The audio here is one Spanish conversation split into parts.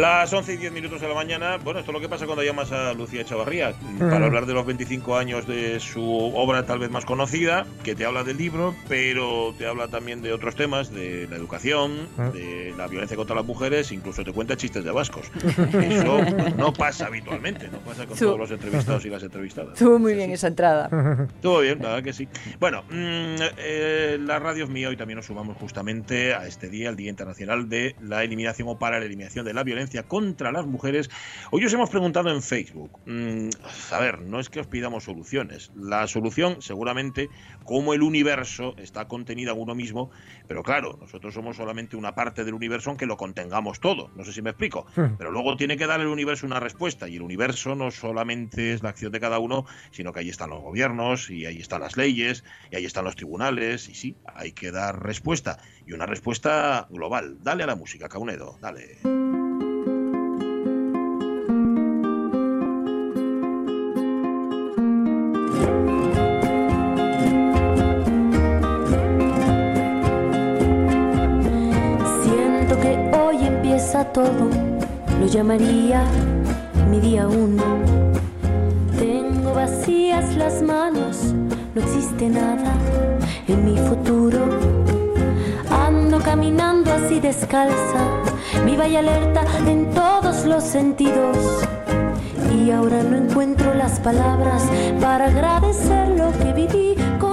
Las 11 y 10 minutos de la mañana, bueno, esto es lo que pasa cuando llamas a Lucía Chavarría para hablar de los 25 años de su obra tal vez más conocida, que te habla del libro, pero te habla también de otros temas, de la educación, de la violencia contra las mujeres, incluso te cuenta chistes de vascos. Eso no pasa habitualmente, no pasa con todos los entrevistados y las entrevistadas. Estuvo muy bien esa entrada. Estuvo bien, verdad que sí. Bueno, mm, eh, la radio es mía, hoy también nos sumamos justamente a este día, el Día Internacional de la Eliminación o para la Eliminación de la Violencia contra las mujeres. Hoy os hemos preguntado en Facebook, mm, a ver, no es que os pidamos soluciones, la solución seguramente como el universo está contenida en uno mismo, pero claro, nosotros somos solamente una parte del universo aunque lo contengamos todo, no sé si me explico, pero luego tiene que dar el universo una respuesta y el universo no solamente es la acción de cada uno, sino que ahí están los gobiernos y ahí están las leyes y ahí están los tribunales y sí, hay que dar respuesta y una respuesta global. Dale a la música, Caunedo, dale. Todo, lo llamaría mi día uno. Tengo vacías las manos, no existe nada en mi futuro. Ando caminando así descalza, viva y alerta en todos los sentidos. Y ahora no encuentro las palabras para agradecer lo que viví ciclo,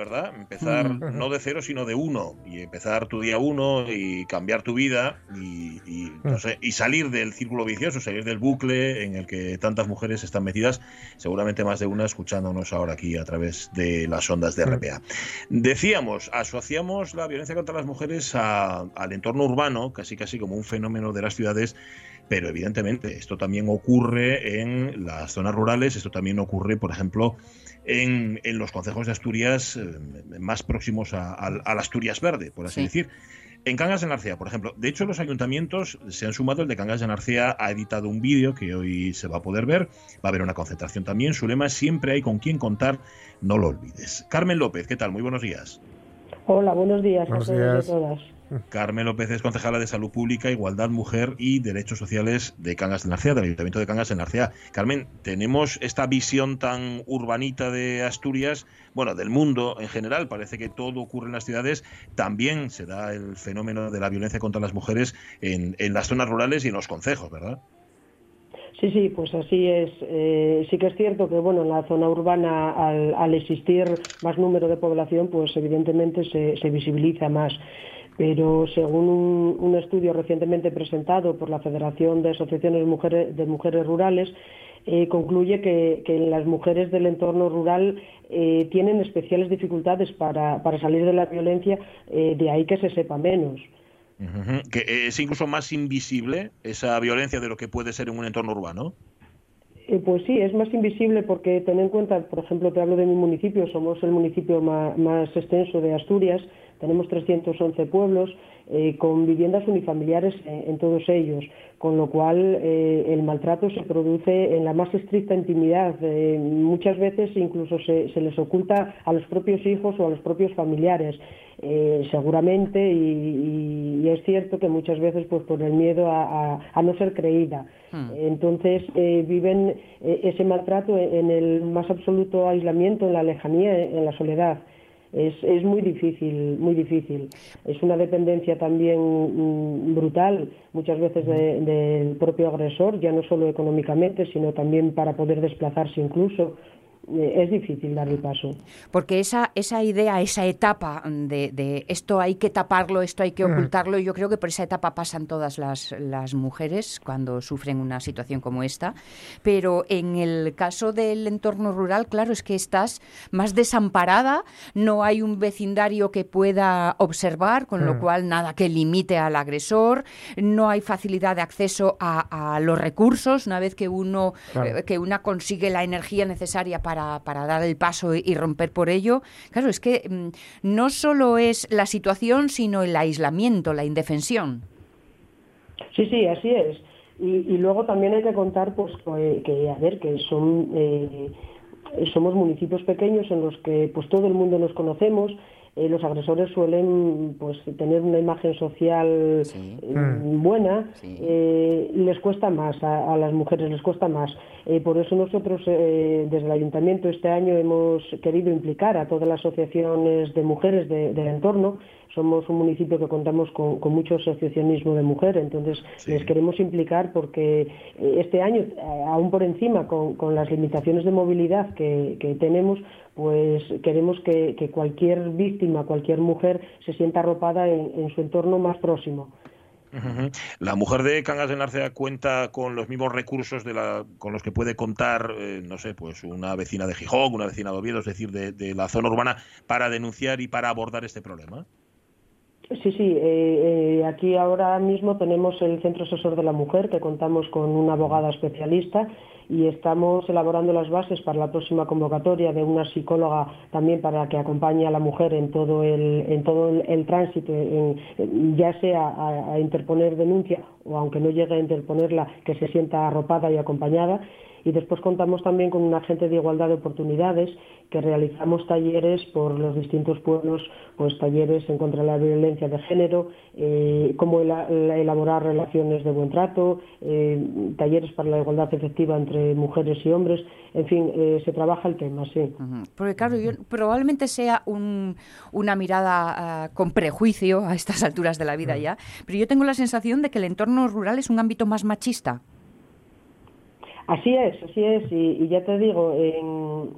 ¿verdad? Empezar mm. no de cero, sino de uno. Y empezar tu día uno y cambiar tu vida y, no sé, y salir del círculo vicioso, salir del bucle en el que tantas mujeres están metidas, seguramente más de una escuchándonos ahora aquí a través de las ondas de RPA. Decíamos, asociamos la violencia contra las mujeres al entorno urbano, casi casi como un fenómeno de las ciudades pero evidentemente esto también ocurre en las zonas rurales, esto también ocurre, por ejemplo, en, los concejos de Asturias eh, más próximos a, la Asturias Verde, por así decir. En Cangas de Narcea, por ejemplo, de hecho los ayuntamientos se han sumado, el de Cangas de Narcea ha editado un vídeo que hoy se va a poder ver, va a haber una concentración también, su lema es siempre hay con quien contar, no lo olvides. Carmen López, ¿qué tal? Muy buenos días. Hola, buenos días a todos y a todas. Carmen López es concejala de Salud Pública, Igualdad, Mujer y Derechos Sociales de Cangas de Narcea, del Ayuntamiento de Cangas de Narcea. Carmen, tenemos esta visión tan urbanita de Asturias, bueno, del mundo en general, parece que todo ocurre en las ciudades, también se da el fenómeno de la violencia contra las mujeres en, las zonas rurales y en los concejos, ¿verdad? Sí, sí, pues así es. Eh, sí que es cierto que, bueno, en la zona urbana, al, existir más número de población, pues evidentemente se, se visibiliza más pero según un, estudio recientemente presentado por la Federación de Asociaciones de Mujeres Rurales, eh, concluye que, las mujeres del entorno rural eh, tienen especiales dificultades para, salir de la violencia, eh, de ahí que se sepa menos. Que es incluso más invisible esa violencia de lo que puede ser en un entorno urbano. pues sí, es más invisible porque ten en cuenta, por ejemplo, te hablo de mi municipio, somos el municipio más extenso de Asturias, tenemos 311 pueblos eh, con viviendas unifamiliares en, todos ellos, con lo cual eh, el maltrato se produce en la más estricta intimidad. Eh, muchas veces incluso se, les oculta a los propios hijos o a los propios familiares. seguramente y, es cierto que muchas veces pues por el miedo a, no ser creída hmm. entonces viven ese maltrato en el más absoluto aislamiento en la lejanía en la soledad es, es muy difícil, muy difícil. Es una dependencia también mm, brutal, muchas veces del propio agresor, ya no solo económicamente, sino también para poder desplazarse incluso. Eh, es difícil dar el paso. Porque esa, esa idea, esa etapa de, esto hay que taparlo, esto hay que mm. ocultarlo, yo creo que por esa etapa pasan todas las, las mujeres cuando sufren una situación como esta. Pero en el caso del entorno rural, claro, es que estás más desamparada, no hay un vecindario que pueda observar, con lo mm. cual nada que limite al agresor, no hay facilidad de acceso a, los recursos, una vez que uno, eh, que una consigue la energía necesaria para para, dar el paso y, romper por ello. Claro, es que mm, no solo es la situación, sino el aislamiento, la indefensión. Sí, sí, así es. Y, luego también hay que contar pues que, a ver, que son... Eh, somos municipios pequeños en los que pues todo el mundo nos conocemos, eh, los agresores suelen pues tener una imagen social eh, mm. buena, eh, les cuesta más, a, las mujeres les cuesta más. por eso nosotros desde el ayuntamiento este año hemos querido implicar a todas las asociaciones de mujeres del entorno somos un municipio que contamos con, mucho asociacionismo de mujer, entonces les queremos implicar porque este año, aún por encima, con, las limitaciones de movilidad que tenemos, pues queremos que, cualquier víctima, cualquier mujer se sienta arropada en, su entorno más próximo. La mujer de Cangas de Narcea cuenta con los mismos recursos de la, con los que puede contar, eh, no sé, pues una vecina de Gijón, una vecina de Oviedo, es decir, de, la zona urbana, para denunciar y para abordar este problema. Sí, sí. Eh, eh, aquí ahora mismo tenemos el Centro Asesor de la Mujer, que contamos con una abogada especialista y estamos elaborando las bases para la próxima convocatoria de una psicóloga también para que acompañe a la mujer en todo el, en todo el, tránsito, ya sea a, interponer denuncia o aunque no llegue a interponerla, que se sienta arropada y acompañada. Y después contamos también con un agente de igualdad de oportunidades que realizamos talleres por los distintos pueblos, pues talleres en contra de la violencia de género, eh, cómo elaborar relaciones de buen trato, eh, talleres para la igualdad efectiva entre mujeres y hombres, en fin, eh, se trabaja el tema, sí. Porque claro, probablemente sea una mirada ah, con prejuicio a estas alturas de la vida ya, pero yo tengo la sensación de que el entorno rural es un ámbito más machista. Así es, así es, y ya te digo, en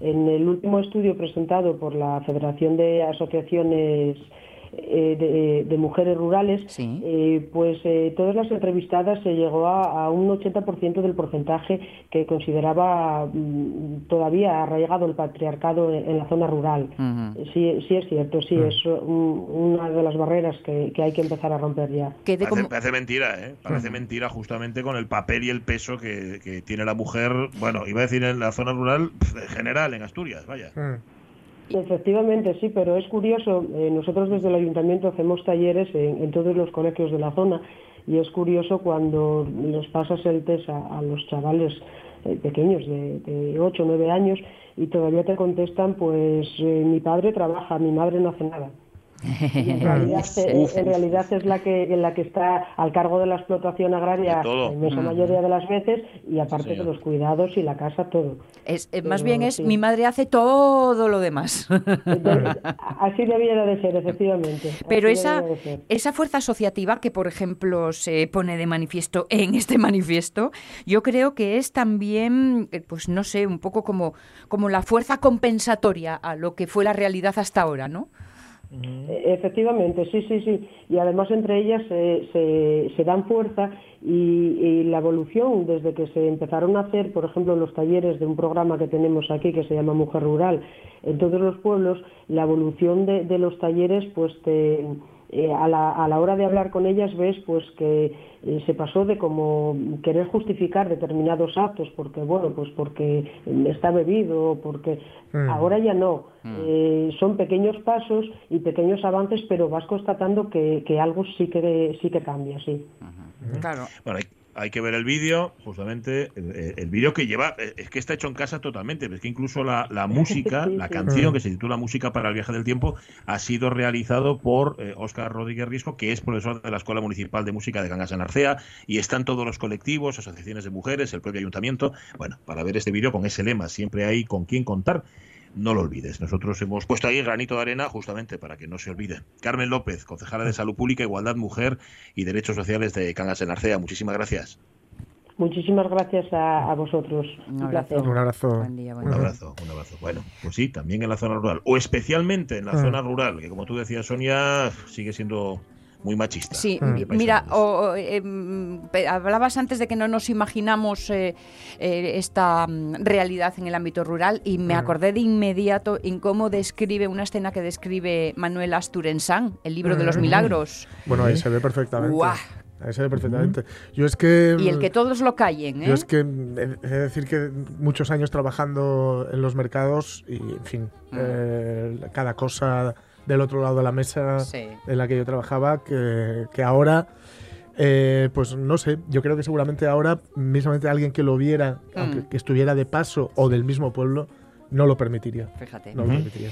en el último estudio presentado por la Federación de Asociaciones eh, de, mujeres rurales, eh, pues eh, todas las entrevistadas se llegó a, un 80% del porcentaje que consideraba mm, todavía arraigado el patriarcado en, la zona rural. sí, sí es cierto, sí, es una de las barreras que, hay que empezar a romper ya. Parece, mentira, ¿eh? Parece mentira justamente con el papel y el peso que, tiene la mujer, bueno, iba a decir en la zona rural en general, en Asturias, vaya. Efectivamente, sí, pero es curioso. Eh, nosotros desde el ayuntamiento hacemos talleres en, todos los colegios de la zona y es curioso cuando les pasas el test a, los chavales eh, pequeños de, de 8 o 9 años y todavía te contestan, pues eh, mi padre trabaja, mi madre no hace nada. En, realidad, es la que la que está al cargo de la explotación agraria en esa mayoría de las veces y aparte de los cuidados y la casa todo. Es, eh, más bien es mi madre hace todo lo demás. así debiera de ser, efectivamente. Pero esa, esa fuerza asociativa que, por ejemplo, se pone de manifiesto en este manifiesto, yo creo que es también, eh, pues no sé, un poco como, como la fuerza compensatoria a lo que fue la realidad hasta ahora, ¿no? E, efectivamente, sí, sí, sí. Y además entre ellas se, se, dan fuerza y, la evolución desde que se empezaron a hacer, por ejemplo, los talleres de un programa que tenemos aquí que se llama Mujer Rural en todos los pueblos, la evolución de, de los talleres pues te eh, a, la, a, la, hora de hablar con ellas ves pues que eh, se pasó de como querer justificar determinados actos porque bueno pues porque está bebido porque mm. ahora ya no. Mm. eh, son pequeños pasos y pequeños avances pero vas constatando que, que algo sí que sí que cambia sí. Claro. Bueno, hay que ver el vídeo, justamente, el, vídeo que lleva, es que está hecho en casa totalmente, es que incluso la, música, la canción que se titula Música para el viaje del tiempo, ha sido realizado por Óscar eh, Rodríguez Risco, que es profesor de la Escuela Municipal de Música de Gangas en Arcea, y están todos los colectivos, asociaciones de mujeres, el propio ayuntamiento, bueno, para ver este vídeo con ese lema, siempre hay con quién contar no lo olvides. Nosotros hemos puesto ahí el granito de arena justamente para que no se olvide. Carmen López, concejala de Salud Pública, Igualdad, Mujer y Derechos Sociales de Cangas en Arcea. Muchísimas gracias. Muchísimas gracias a, vosotros. Un, placer. Un abrazo. un abrazo, un abrazo. Bueno, pues sí, también en la zona rural, o especialmente en la mm. zona rural, que como tú decías, Sonia, sigue siendo muy machista. Sí, mm. mira, em, hablabas antes de que no nos imaginamos eh, eh, esta mm, realidad en el ámbito rural y me acordé de inmediato en cómo describe una escena que describe Manuel Asturensán, el libro de los milagros. Bueno, ahí se ve perfectamente. Ahí se ve perfectamente. Yo es que... Y el que todos lo callen, ¿eh? Yo es que he de decir que muchos años trabajando en los mercados y, en fin, mm. eh, cada cosa del otro lado de la mesa en la que yo trabajaba, que, que ahora... Eh, pues no sé, yo creo que seguramente ahora, mismamente alguien que lo viera, aunque que estuviera de paso o del mismo pueblo, no lo permitiría. Fíjate. No lo permitiría.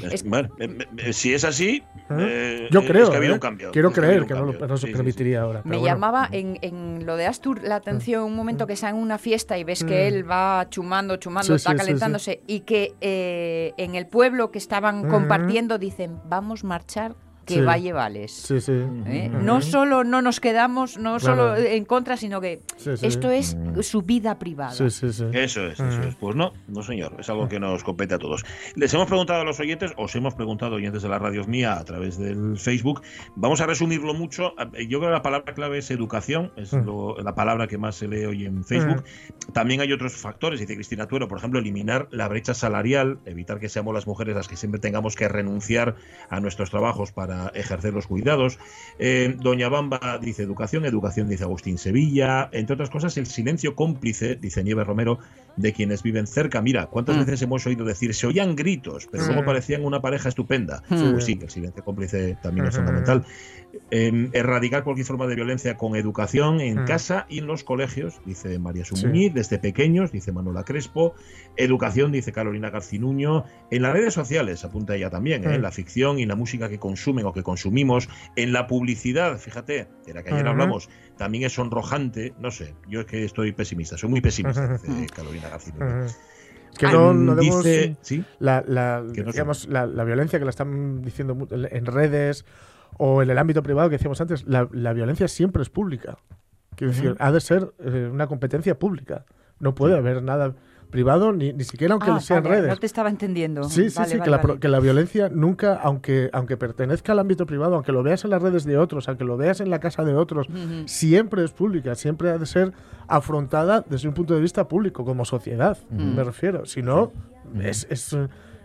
si es así, eh, yo creo. que ha habido ¿eh? un cambio. Quiero creer que, no, lo, no se permitiría ahora. Me llamaba en, en, lo de Astur la atención un momento que está en una fiesta y ves que mm. él va chumando, chumando, está calentándose y que eh, en el pueblo que estaban compartiendo dicen, vamos a marchar que valle vales. Sí, sí. ¿Eh? No solo no nos quedamos, no solo en contra, sino que esto es su vida privada. Sí, sí, sí. Eso es, eso es. Pues no, no señor, es algo que nos compete a todos. Les hemos preguntado a los oyentes, os hemos preguntado oyentes de la radio mía a través del Facebook. Vamos a resumirlo mucho. Yo creo que la palabra clave es educación, es la palabra que más se lee hoy en Facebook. También hay otros factores, dice Cristina Tuero, por ejemplo, eliminar la brecha salarial, evitar que seamos las mujeres las que siempre tengamos que renunciar a nuestros trabajos para ejercer los cuidados. Eh, Doña Bamba dice educación, educación dice Agustín Sevilla, entre otras cosas el silencio cómplice, dice Nieves Romero, de quienes viven cerca. Mira, ¿cuántas mm. veces hemos oído decir, se oían gritos, pero luego parecían una pareja estupenda? Mm. Pues sí, el silencio cómplice también es fundamental. Erradicar cualquier forma de violencia con educación en mm. casa y en los colegios, dice María Sumuñiz, desde pequeños, dice Manuela Crespo, educación, dice Carolina Garcinuño, en las redes sociales, apunta ella también, ¿eh? en la ficción y la música que consumen o que consumimos, en la publicidad, fíjate, de la que ayer hablamos, también es sonrojante, no sé, yo es que estoy pesimista, soy muy pesimista, dice Carolina Garcinuño. que no, no dice, la, la, digamos, la, la, violencia que la están diciendo en redes o en el ámbito privado que decíamos antes, la, violencia siempre es pública. Quiero decir, ha de ser eh, una competencia pública. No puede haber nada privado, ni, ni siquiera aunque ah, sean redes. No te estaba entendiendo. Sí, sí, sí, que, la, que, la, violencia nunca, aunque, aunque pertenezca al ámbito privado, aunque lo veas en las redes de otros, aunque lo veas en la casa de otros, siempre es pública, siempre ha de ser afrontada desde un punto de vista público, como sociedad, me refiero. Si no, es, es,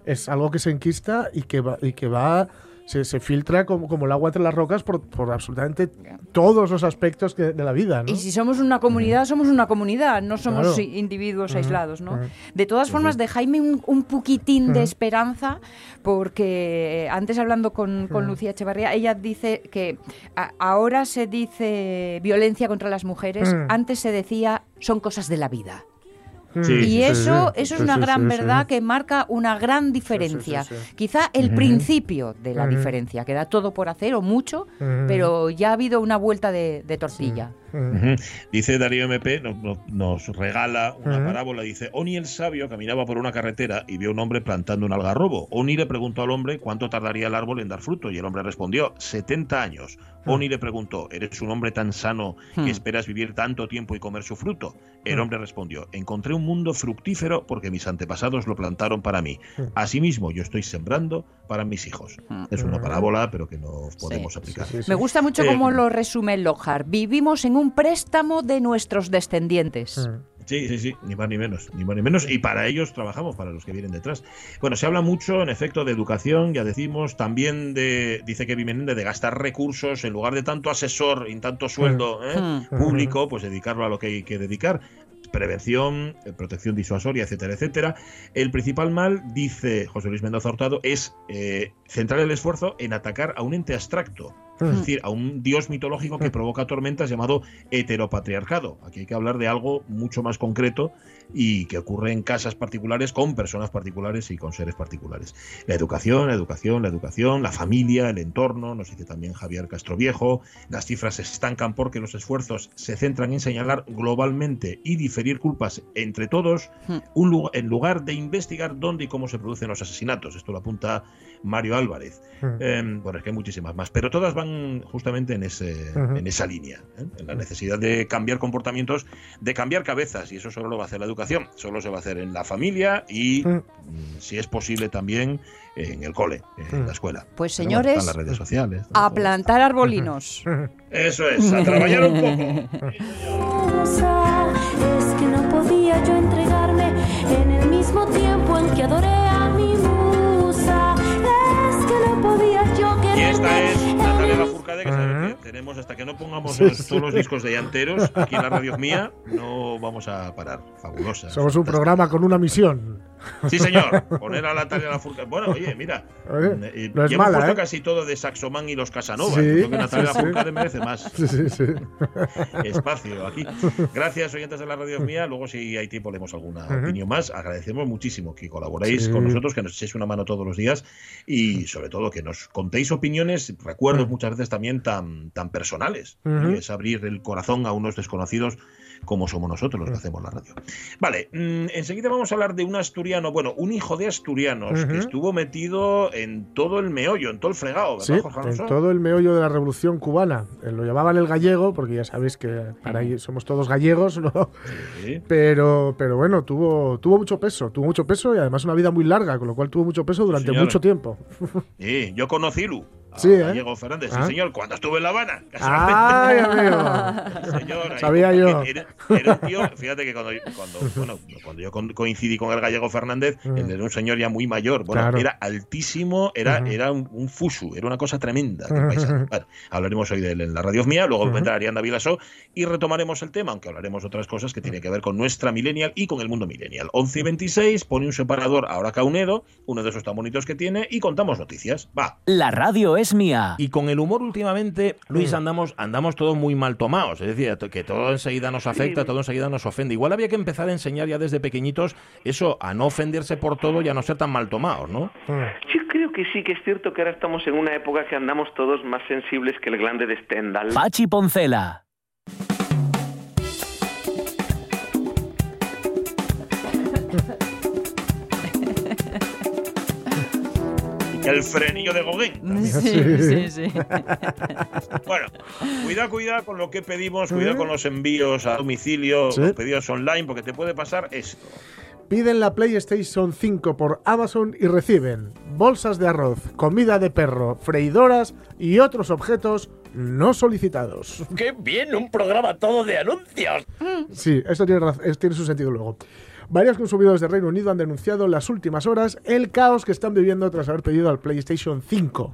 es, algo que se enquista y que va, y que va se, se filtra como, como, el agua entre las rocas por, por absolutamente todos los aspectos de la vida. ¿no? Y si somos una comunidad, somos una comunidad, no somos individuos aislados. ¿no? De todas formas, de Jaime un, un poquitín de esperanza, porque antes hablando con, con Lucía Echevarría, ella dice que ahora se dice violencia contra las mujeres, antes se decía son cosas de la vida y eso, eso es una gran verdad que marca una gran diferencia. Quizá el principio de la diferencia, queda todo por hacer o mucho, pero ya ha habido una vuelta de, de tortilla. Dice Darío MP, nos, regala una parábola, dice, Oni el sabio caminaba por una carretera y vio un hombre plantando un algarrobo. Oni le preguntó al hombre cuánto tardaría el árbol en dar fruto y el hombre respondió, 70 años. Oni le preguntó, ¿eres un hombre tan sano que esperas vivir tanto tiempo y comer su fruto? El hombre respondió, encontré un mundo fructífero porque mis antepasados lo plantaron para mí. Asimismo, yo estoy sembrando para mis hijos. Es una parábola, pero que no podemos aplicar. Me gusta mucho cómo lo resume Lohar. Vivimos en un préstamo de nuestros descendientes. Mm. Sí, sí, sí, ni más ni menos, ni más ni menos. Y para ellos trabajamos, para los que vienen detrás. Bueno, se habla mucho, en efecto, de educación, ya decimos, también de, dice que Menendez, de gastar recursos, en lugar de tanto asesor y tanto sueldo mm. ¿eh? Mm. público, pues dedicarlo a lo que hay que dedicar prevención, eh, protección disuasoria, etcétera, etcétera. El principal mal, dice José Luis Mendoza Hurtado, es eh, centrar el esfuerzo en atacar a un ente abstracto, es mm. decir, a un dios mitológico que mm. provoca tormentas llamado heteropatriarcado. Aquí hay que hablar de algo mucho más concreto y que ocurre en casas particulares con personas particulares y con seres particulares. La educación, la educación, la educación, la familia, el entorno, nos dice también Javier Castroviejo, las cifras se estancan porque los esfuerzos se centran en señalar globalmente y diferir culpas entre todos mm. un en lugar de investigar dónde y cómo se producen los asesinatos. Esto lo apunta Mario Álvarez. Em, bueno, es que hay muchísimas más, pero todas van justamente en, ese, en esa línea, ¿eh? en la necesidad de cambiar comportamientos, de cambiar cabezas, y eso solo lo va a hacer la educación, solo se va a hacer en la familia y, mm, si es posible, también en el cole, en la escuela. Pues señores, las redes sociales. a plantar arbolinos. Eso es, a trabajar un poco. Es que no podía yo entregarme en el mismo tiempo en que adoré Y esta es Natalia Lafourcade, que sabe que tenemos hasta que no pongamos los- todos los discos de llanteros aquí en la radio mía, no vamos a parar. Fabulosa. Somos un programa con una misión. Sí, señor. Poner a Natalia Lafourcade. Bueno, oye, mira. Oye, eh, no es mala, puesto ¿eh? casi todo de Saxoman y los Casanova. Sí, Creo que Natalia sí, sí. Lafourcade merece más Sí, sí, sí. espacio aquí. Gracias, oyentes de la radio mía. Luego, si hay tiempo, leemos alguna opinión más. Agradecemos muchísimo que colaboréis Sí. con nosotros, que nos echéis una mano todos los días y, sobre todo, que nos contéis opiniones, recuerdos muchas veces también tan, tan personales. Ujú. Y es abrir el corazón a unos desconocidos como somos nosotros los que hacemos la radio. Vale, mm, enseguida vamos a hablar de un asturiano, bueno, un hijo de asturianos que estuvo metido en todo el meollo, en todo el fregado, ¿verdad, Sí, Jorge en todo el meollo de la revolución cubana. Eh, Lo llamaban el gallego, porque ya sabéis que para ahí somos todos gallegos, ¿no? Sí. Pero, pero bueno, tuvo, tuvo mucho peso, tuvo mucho peso y además una vida muy larga, con lo cual tuvo mucho peso durante mucho tiempo. Sí, yo conocí Lu. A Sí, ¿eh? Gallego Fernández, sí, Ah. señor, cuando estuve en La Habana. ¡Ay, amigo! Señor, Sabía yo. que Era, era un tío, fíjate que cuando, cuando, bueno, cuando yo coincidí con el gallego Fernández, él era un señor ya muy mayor, bueno, Claro. era altísimo, era, era un, un fusu, era una cosa tremenda. hablaremos hoy de él en la radio mía, luego vendrá Arianda Vilasó y retomaremos el tema, aunque hablaremos otras cosas que tienen que ver con nuestra millennial y con el mundo millennial. 11 y 26, pone un separador ahora Caunedo, uno de esos tan bonitos que tiene, y contamos noticias. Va. La radio es mía. Y con el humor últimamente, Luis, andamos, andamos todos muy mal tomados. Es decir, que todo enseguida nos afecta, todo enseguida nos ofende. Igual había que empezar a enseñar ya desde pequeñitos eso, a no ofenderse por todo y a no ser tan mal tomados, ¿no? Yo creo que sí, que es cierto que ahora estamos en una época que andamos todos más sensibles que el glande de Stendhal. Pachi Poncela. El frenillo de Gauguin. Sí, sí, sí. Bueno, cuidado, cuidado con lo que pedimos, cuidado con los envíos a domicilio, Sí. los pedidos online, porque te puede pasar esto. Piden la PlayStation 5 por Amazon y reciben bolsas de arroz, comida de perro, freidoras y otros objetos no solicitados. ¡Qué bien! Un programa todo de anuncios. Sí, eso tiene, tiene su sentido luego. Varios consumidores de Reino Unido han denunciado en las últimas horas el caos que están viviendo tras haber pedido al PlayStation 5.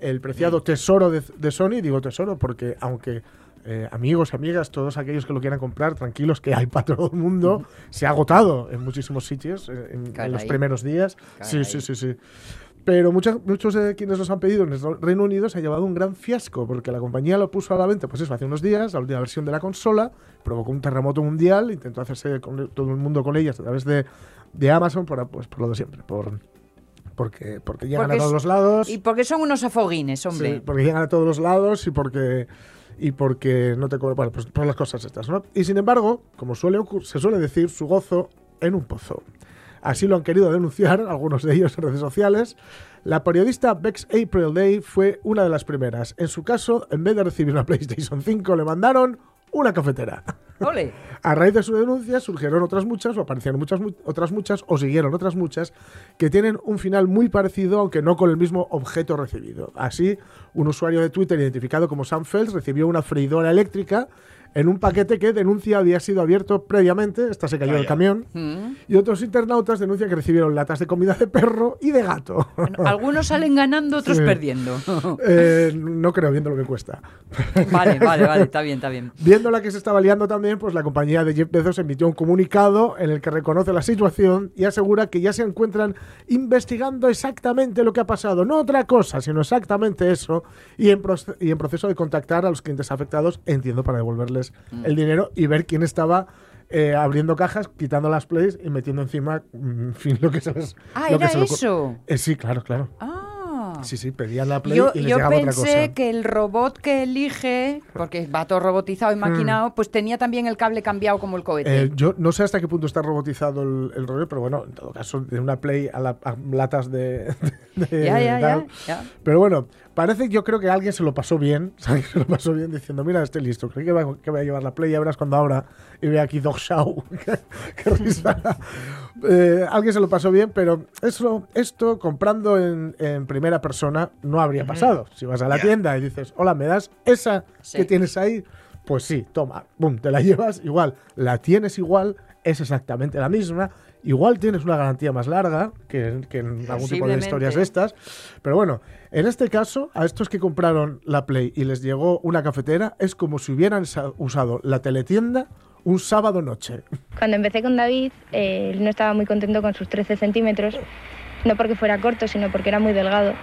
El preciado tesoro de, de Sony, digo tesoro porque aunque eh, amigos, amigas, todos aquellos que lo quieran comprar, tranquilos que hay para todo el mundo, se ha agotado en muchísimos sitios eh, en, en los primeros días. Sí, sí, sí, sí. Pero muchas- muchos de quienes los han pedido en el Reino Unido se ha llevado un gran fiasco porque la compañía lo puso a la venta, pues eso, hace unos días, la última versión de la consola, provocó un terremoto mundial, intentó hacerse con todo el mundo con ellas a través de, de Amazon, por, pues, por lo de siempre, por, porque, porque llegan Porque a todos es- los lados. Y porque son unos afoguines, hombre. Sí, porque llegan a todos los lados y porque y porque no te cobran, bueno, pues por las cosas estas, ¿no? Y sin embargo, como suele se suele decir, su gozo en un pozo. Así lo han querido denunciar algunos de ellos en redes sociales. La periodista Bex April Day fue una de las primeras. En su caso, en vez de recibir una PlayStation 5, le mandaron una cafetera. Ole. A raíz de su denuncia surgieron otras muchas, o aparecieron muchas, mu- otras muchas, o siguieron otras muchas, que tienen un final muy parecido, aunque no con el mismo objeto recibido. Así, un usuario de Twitter identificado como Sam Fells recibió una freidora eléctrica en un paquete que denuncia había sido abierto previamente, esta se cayó del camión, Mm. y otros internautas denuncian que recibieron latas de comida de perro y de gato. Algunos salen ganando, otros Sí. perdiendo. Eh, no creo, viendo lo que cuesta. vale, vale, vale, está bien, está bien. Viendo la que se estaba liando también, pues la compañía de Jeff Bezos emitió un comunicado en el que reconoce la situación y asegura que ya se encuentran investigando exactamente lo que ha pasado, no otra cosa, sino exactamente eso, y en, proce- y en proceso de contactar a los clientes afectados, entiendo, para devolverles el dinero y ver quién estaba eh, abriendo cajas, quitando las plays y metiendo encima, mm, en fin, lo que se les... Ah, lo que era se le ocur- eso. Eh, sí, claro, claro. Ah. Sí, sí, pedían la Play Yo, y les yo llegaba otra pensé cosa. que el robot que elige, porque va todo robotizado y maquinado, pues tenía también el cable cambiado como el cohete. Hmm. Eh, yo no sé hasta qué punto está robotizado el, el rollo, pero bueno, en todo caso, de una Play a, la- a latas de. de- ya, ya, ya, ya. Pero bueno, parece que yo creo que alguien se lo pasó bien, ¿sabes? Se lo pasó bien diciendo, mira, estoy listo, creo que va- que voy a llevar la Play, ya verás cuando abra y ve aquí Dog Show. qué, risa. Eh, alguien se lo pasó bien, pero eso, esto comprando en, en primera persona no habría pasado. Si vas a la tienda y dices, hola, ¿me das esa Sí. que tienes ahí? Pues sí, toma, boom, te la llevas igual, la tienes igual, es exactamente la misma, igual tienes una garantía más larga que, que en algún tipo de historias de estas, pero bueno, en este caso, a estos que compraron la Play y les llegó una cafetera, es como si hubieran sa- usado la teletienda un sábado noche. Cuando empecé con David, eh, él no estaba muy contento con sus 13 centímetros, no porque fuera corto, sino porque era muy delgado.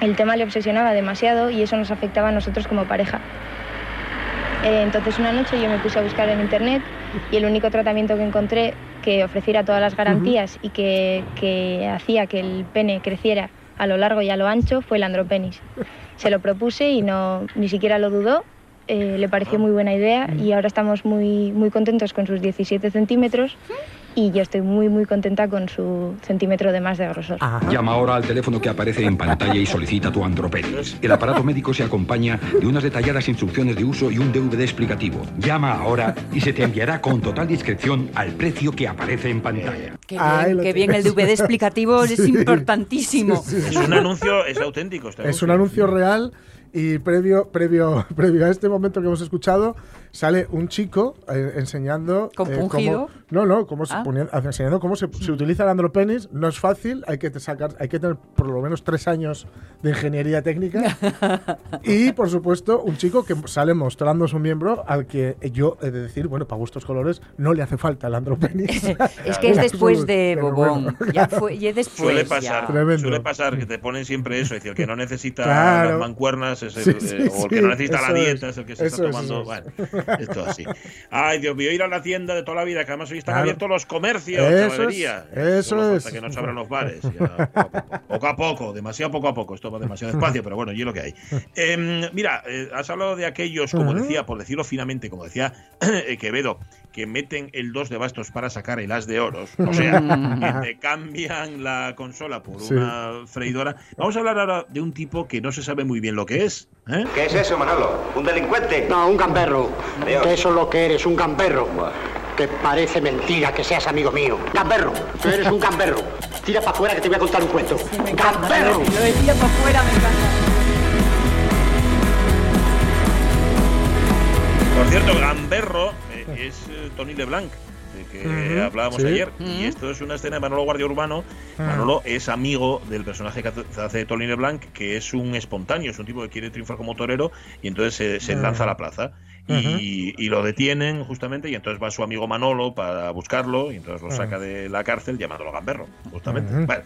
El tema le obsesionaba demasiado y eso nos afectaba a nosotros como pareja. Eh, entonces una noche yo me puse a buscar en internet y el único tratamiento que encontré que ofreciera todas las garantías y que, que hacía que el pene creciera a lo largo y a lo ancho fue el andropenis. Se lo propuse y no, ni siquiera lo dudó, eh, le pareció muy buena idea y ahora estamos muy, muy contentos con sus 17 centímetros y yo estoy muy muy contenta con su centímetro de más de grosor. Llama ahora al teléfono que aparece en pantalla y solicita tu andropenis. El aparato médico se acompaña de unas detalladas instrucciones de uso y un DVD explicativo. Llama ahora y se te enviará con total discreción al precio que aparece en pantalla. Qué bien, qué bien el. DVD explicativo, es Sí. importantísimo. Es un anuncio, es auténtico. este Es un anuncio real y previo, previo, previo a este momento que hemos escuchado, sale un chico eh, enseñando. ¿Compungido? cómo, no, no, cómo se Ah. ponía- enseñando cómo se, se utiliza el andropenis. No es fácil, hay que, te sacar, hay que tener por lo menos tres años de ingeniería técnica. y, por supuesto, un chico que sale mostrando su miembro al que yo he de decir, bueno, para gustos colores, no le hace falta el andropenis. Es que es después de Bobón. bueno. Ya fue, y es después. Suele pasar, suele pasar que te ponen siempre eso, es decir, el que no necesita Claro. las mancuernas es el, Sí, eh, sí, o el que sí, no necesita la dieta es. es, el que se está es, tomando. eso es. Bueno, esto así. Ay, Dios mío, ir a la tienda de toda la vida, que además hoy están Claro. abiertos los comercios, Eso chavalería. es, eso Solo es. falta que nos abran los bares. ya, poco, a poco, poco a poco, demasiado poco a poco. Esto va demasiado despacio, pero bueno, y es lo que hay. Em, mira, eh, has hablado de aquellos, como decía, por decirlo finamente, como decía eh, Quevedo, que meten el 2 de bastos para sacar el as de oros. O sea, que te cambian la consola por Sí. una freidora. Vamos a hablar ahora de un tipo que no se sabe muy bien lo que es. ¿eh? ¿Qué es eso, Manolo? ¿Un delincuente? No, un gamberro. Adiós. Que eso es lo que eres, un gamberro. Que parece mentira que seas amigo mío. Gamberro, tú eres un gamberro. Tira para afuera que te voy a contar un cuento. Me encanta, ¡Gamberro! Lo decía para afuera, me encanta. Por cierto, Gamberro eh, es eh, Tony LeBlanc, de que hablábamos sí. ayer. Y esto es una escena de Manolo Guardia Urbano. Manolo es amigo del personaje que hace- Tony LeBlanc, que es un espontáneo, es un tipo que quiere triunfar como torero y entonces se, se Mm. lanza a la plaza. Y, y lo detienen justamente y entonces va su amigo Manolo para buscarlo y entonces lo saca de la cárcel llamándolo Gamberro, justamente. Vale.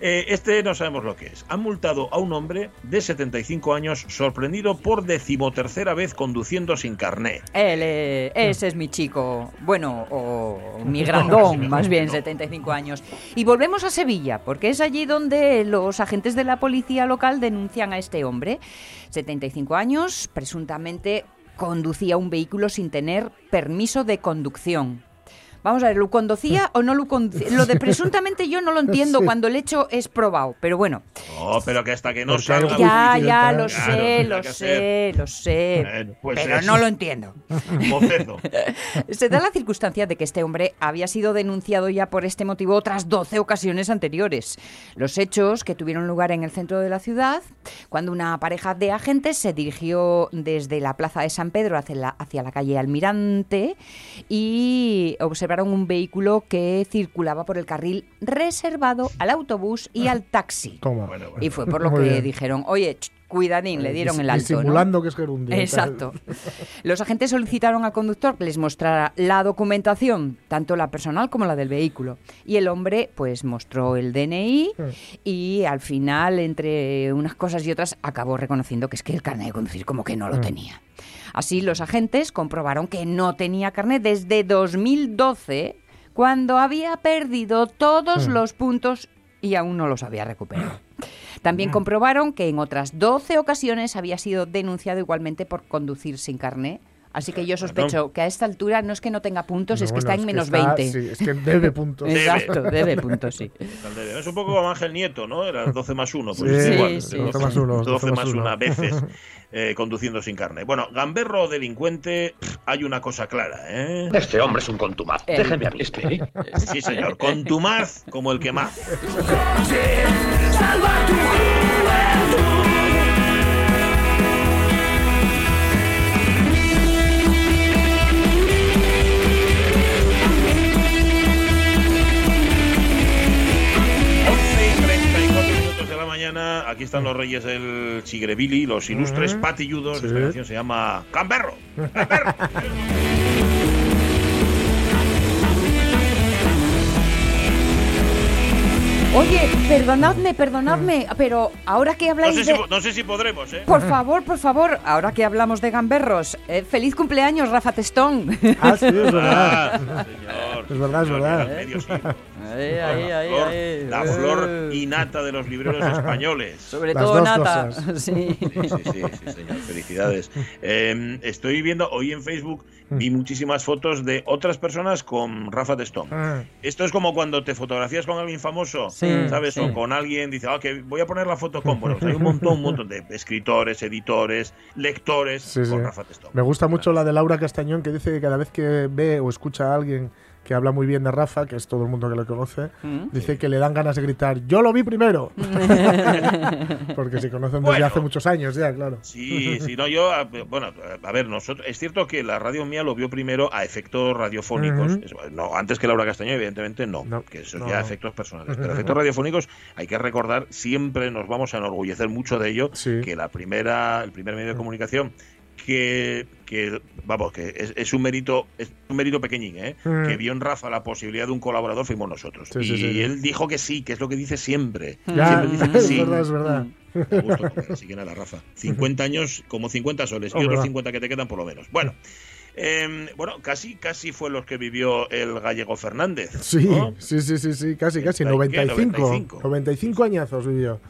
Eh, este no sabemos lo que es. Han multado a un hombre de 75 años sorprendido por decimotercera vez conduciendo sin carné. Él, eh, ese es mi chico. Bueno, o mi grandón, más bien, 75 años. Y volvemos a Sevilla, porque es allí donde los agentes de la policía local denuncian a este hombre. 75 años, presuntamente conducía un vehículo sin tener permiso de conducción. Vamos a ver, ¿lo conducía o no lo conducía? Lo de presuntamente yo no lo entiendo Sí. cuando el hecho es probado, pero bueno. Oh, pero que hasta que no salga. Ya, ya, lo Claro, sé, lo sé, lo sé, Eh, pues pero no lo entiendo. Se da la circunstancia de que este hombre había sido denunciado ya por este motivo otras 12 ocasiones anteriores. Los hechos que tuvieron lugar en el centro de la ciudad, cuando una pareja de agentes se dirigió desde la plaza de San Pedro hacia la, hacia la calle Almirante y observaron un vehículo que circulaba por el carril reservado al autobús y al taxi. Toma. Bueno, bueno. Y fue por lo Muy que bien. dijeron, oye, cuidadín, le dieron el alto. ¿no? Disimulando que es gerundio. Exacto. Los agentes solicitaron al conductor que les mostrara la documentación, tanto la personal como la del vehículo. Y el hombre, pues, mostró el DNI y al final, entre unas cosas y otras, acabó reconociendo que es que el carnet de conducir como que no lo tenía. Así, los agentes comprobaron que no tenía carnet desde 2012, cuando había perdido todos los puntos y aún no los había recuperado. También comprobaron que en otras 12 ocasiones había sido denunciado igualmente por conducir sin carné. Así que yo sospecho que a esta altura no es que no tenga puntos, es que está en menos 20. Sí, es que debe puntos. Exacto, debe puntos, sí. Es un poco como Ángel Nieto, ¿no? Era 12 más 1. Pues Sí, es igual. sí, 12 más 1. 12 más 1 veces eh, conduciendo sin carne. Bueno, gamberro o delincuente, hay una cosa clara, ¿eh? Este hombre es un contumaz. Eh. Déjeme a mí. Espere. Sí, señor. Contumaz como el que más. minutos de la mañana, aquí están los reyes del Chigrebili, los ilustres Mm. patilludos. Esta canción se llama Gamberro. Oye, perdonadme, perdonadme, pero ahora que No habláis sé, si, de... no sé si podremos, ¿eh? Por favor, por favor, ahora que hablamos de gamberros, eh, feliz cumpleaños, Rafa Testón. Ah, sí, es verdad. Ah, señor. Es verdad, es Señor, verdad. medio siglo. Ahí, La ahí, ahí, flor- ahí. La flor innata de los libreros españoles. Sobre Las todo nata. Sí. Sí, sí, sí, sí, señor. Felicidades. Eh, estoy viendo hoy en Facebook vi muchísimas fotos de otras personas con Rafa Testón. Ah. Esto es como cuando te fotografías con alguien famoso, Sí, ¿sabes? sí. O con alguien, dice, ah, que voy a poner la foto con. Bueno, hay un montón, un montón de escritores, editores, lectores sí. con Rafa Testón. Me gusta mucho la de Laura Castañón que dice que cada vez que ve o escucha a alguien que habla muy bien de Rafa, que es todo el mundo que lo conoce, Mm. dice que le dan ganas de gritar, yo lo vi primero. Porque se conocen desde Bueno. hace muchos años ya, claro. Sí, sí, no, yo, bueno, a ver, nosotros, es cierto que la radio mía lo vio primero a efectos radiofónicos, no, antes que Laura Castañón, evidentemente no, No, que eso no, ya no. efectos personales, pero efectos radiofónicos hay que recordar, siempre nos vamos a enorgullecer mucho de ello, Sí. que la primera, el primer medio de comunicación que, que vamos, que es, es un mérito, es un mérito pequeñín, ¿eh? Mm. que vio en Rafa la posibilidad de un colaborador, fuimos nosotros. Sí, y sí, sí. él dijo que sí, que es lo que dice siempre. Ya, Siempre dice que es verdad, es verdad. Da gusto así que nada, Rafa. 50 años, como 50 soles, y otros va. 50 que te quedan por lo menos. Bueno, eh, bueno, casi, casi fue los que vivió el gallego Fernández. Sí, ¿no? sí, sí, sí, sí, casi, casi, ¿Qué? 95, 95. 95 añaños vivió.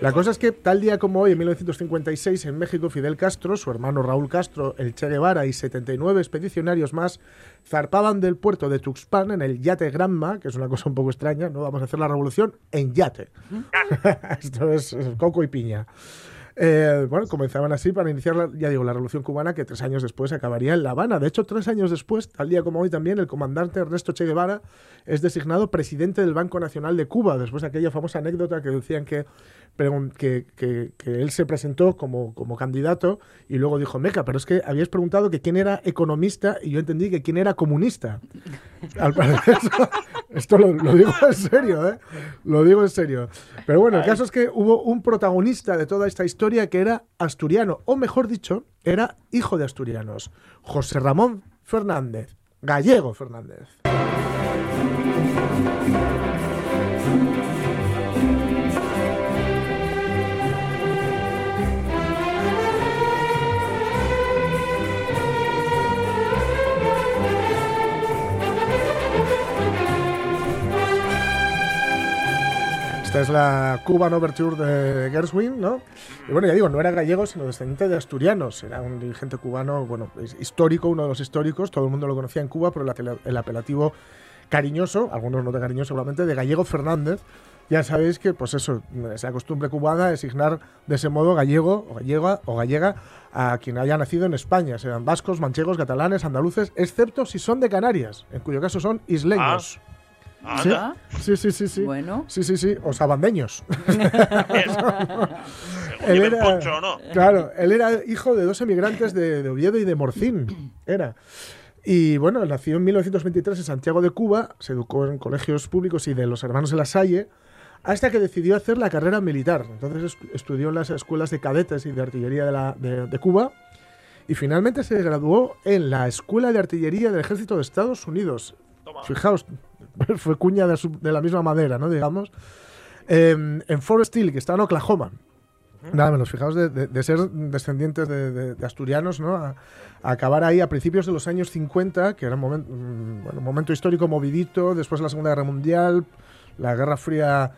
La cosa es que tal día como hoy, en 1956, en México, Fidel Castro, su hermano Raúl Castro, el Che Guevara y 79 expedicionarios más zarpaban del puerto de Tuxpan en el yate Granma, que es una cosa un poco extraña, ¿no? Vamos a hacer la revolución en yate. Esto es, coco y piña. Eh, bueno, comenzaban así para iniciar, la- ya digo, la revolución cubana que tres años después acabaría en La Habana. De hecho, tres años después, tal día como hoy también, el comandante Ernesto Che Guevara es designado presidente del Banco Nacional de Cuba, después de aquella famosa anécdota que decían que, que, que- que él se presentó como, como candidato y luego dijo, Meca, pero es que habías preguntado que quién era economista y yo entendí que quién era comunista. Al parecer, esto, esto lo, lo digo en serio, ¿eh? Lo digo en serio. Pero bueno, el caso es que hubo un protagonista de toda esta historia que era asturiano, o mejor dicho, era hijo de asturianos, José Ramón Fernández, gallego Fernández. Esta es la Cuban Overture de Gershwin, ¿no? Y bueno, ya digo, no era gallego, sino descendiente de asturianos. Era un dirigente cubano, bueno, histórico, uno de los históricos. Todo el mundo lo conocía en Cuba por el, el apelativo cariñoso, algunos no tan cariñoso seguramente, de Gallego Fernández. Ya sabéis que, pues eso, esa costumbre cubana de designar de ese modo gallego o gallega o gallega a quien haya nacido en España, sean vascos, manchegos, catalanes, andaluces, excepto si son de Canarias, en cuyo caso son isleños. Sí, Sí, sí, sí, sí. Bueno. Sí, sí, sí. O sabandeños. Él era- poncho o no. Claro, él era hijo de dos emigrantes de, de Oviedo y de Morcín. Era. Y bueno, nació en 1923 en Santiago de Cuba, se educó en colegios públicos y de los hermanos de la Salle, hasta que decidió hacer la carrera militar. Entonces es- estudió en las escuelas de cadetes y de artillería de, la- de- de Cuba y finalmente se graduó en la Escuela de Artillería del Ejército de Estados Unidos. Fijaos, fue cuña de, su- de la misma madera, ¿no? Digamos. Em, en Forest Hill, que está en Oklahoma. Nada menos, fijaos, de, de- de ser descendientes de, asturianos, ¿no? A, a acabar ahí a principios de los años 50, que era un momento, bueno, un momento histórico movidito, después de la Segunda Guerra Mundial, la Guerra Fría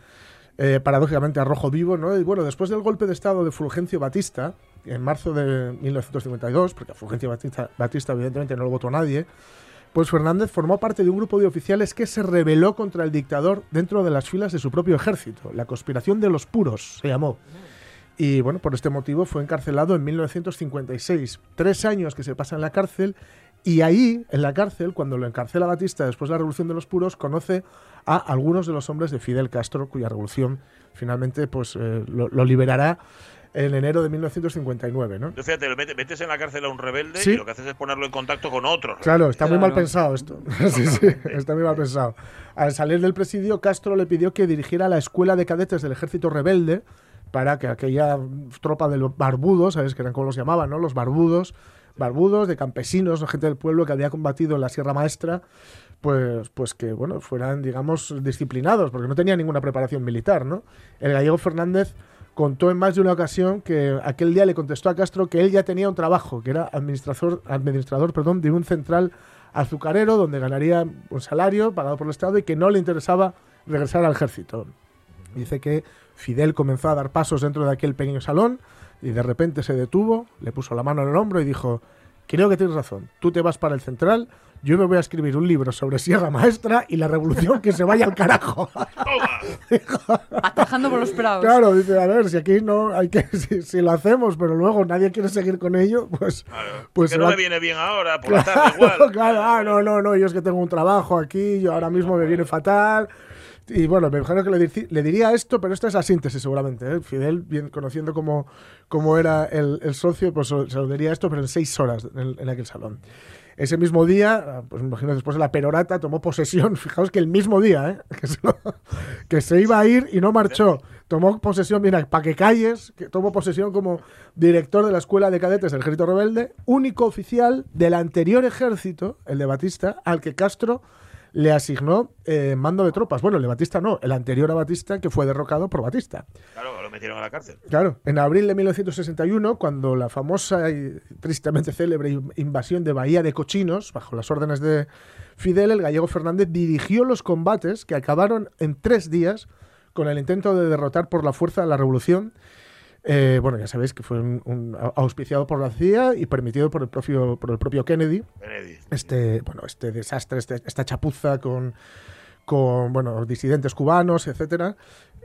eh, paradójicamente a rojo vivo, ¿no? Y bueno, después del golpe de Estado de Fulgencio Batista, en marzo de 1952, porque a Fulgencio Batista, Batista evidentemente no lo votó nadie, pues Fernández formó parte de un grupo de oficiales que se rebeló contra el dictador dentro de las filas de su propio ejército. La conspiración de los puros se llamó. Y bueno, por este motivo fue encarcelado en 1956. Tres años que se pasa en la cárcel y ahí, en la cárcel, cuando lo encarcela Batista después de la Revolución de los Puros, conoce a algunos de los hombres de Fidel Castro, cuya revolución finalmente pues, eh, lo, lo liberará en enero de 1959, ¿no? Entonces, fíjate, lo metes en la cárcel a un rebelde Sí. y lo que haces es ponerlo en contacto con otros. Claro, está muy mal pensado esto. sí, sí, está muy mal pensado. Al salir del presidio, Castro le pidió que dirigiera la escuela de cadetes del ejército rebelde para que aquella tropa de los barbudos, ¿sabes? Que eran como los llamaban, ¿no? Los barbudos, barbudos, de campesinos, gente del pueblo que había combatido en la Sierra Maestra, pues, pues que, bueno, fueran, digamos, disciplinados, porque no tenía ninguna preparación militar, ¿no? El gallego Fernández contó en más de una ocasión que aquel día le contestó a Castro que él ya tenía un trabajo, que era administrador, administrador perdón, de un central azucarero donde ganaría un salario pagado por el Estado y que no le interesaba regresar al ejército. Dice que Fidel comenzó a dar pasos dentro de aquel pequeño salón y de repente se detuvo, le puso la mano en el hombro y dijo, creo que tienes razón, tú te vas para el central, yo me voy a escribir un libro sobre Sierra Maestra y la revolución que se vaya al carajo. Atajando por los prados. Claro, dice, a ver, si aquí no hay que, si, si lo hacemos, pero luego nadie quiere seguir con ello, pues, pues que se no va- me viene bien ahora, por la tarde Claro, igual. claro, ah, no, no, no, yo es que tengo un trabajo aquí, yo ahora mismo me viene fatal. Y bueno, me imagino que le, diría esto, pero esta es la síntesis seguramente. ¿eh? Fidel, bien conociendo cómo, cómo era el, el socio, pues se lo diría esto, pero en seis horas en, en aquel salón. Ese mismo día, pues imagino después de la perorata, tomó posesión. Fijaos que el mismo día, ¿eh? que, se lo- que se iba a ir y no marchó. Tomó posesión, mira, para que calles, que tomó posesión como director de la Escuela de Cadetes del Ejército Rebelde, único oficial del anterior ejército, el de Batista, al que Castro le asignó eh, mando de tropas. Bueno, el de Batista no, el anterior a Batista, que fue derrocado por Batista. Claro, lo metieron a la cárcel. Claro, en abril de 1961, cuando la famosa y tristemente célebre in- invasión de Bahía de Cochinos, bajo las órdenes de Fidel, el gallego Fernández dirigió los combates que acabaron en tres días con el intento de derrotar por la fuerza a la revolución. Eh, bueno, ya sabéis que fue un- un- auspiciado por la CIA y permitido por el propio, por el propio Kennedy. Kennedy. Este, bueno, este desastre, este- esta chapuza con, con bueno, disidentes cubanos, etcétera.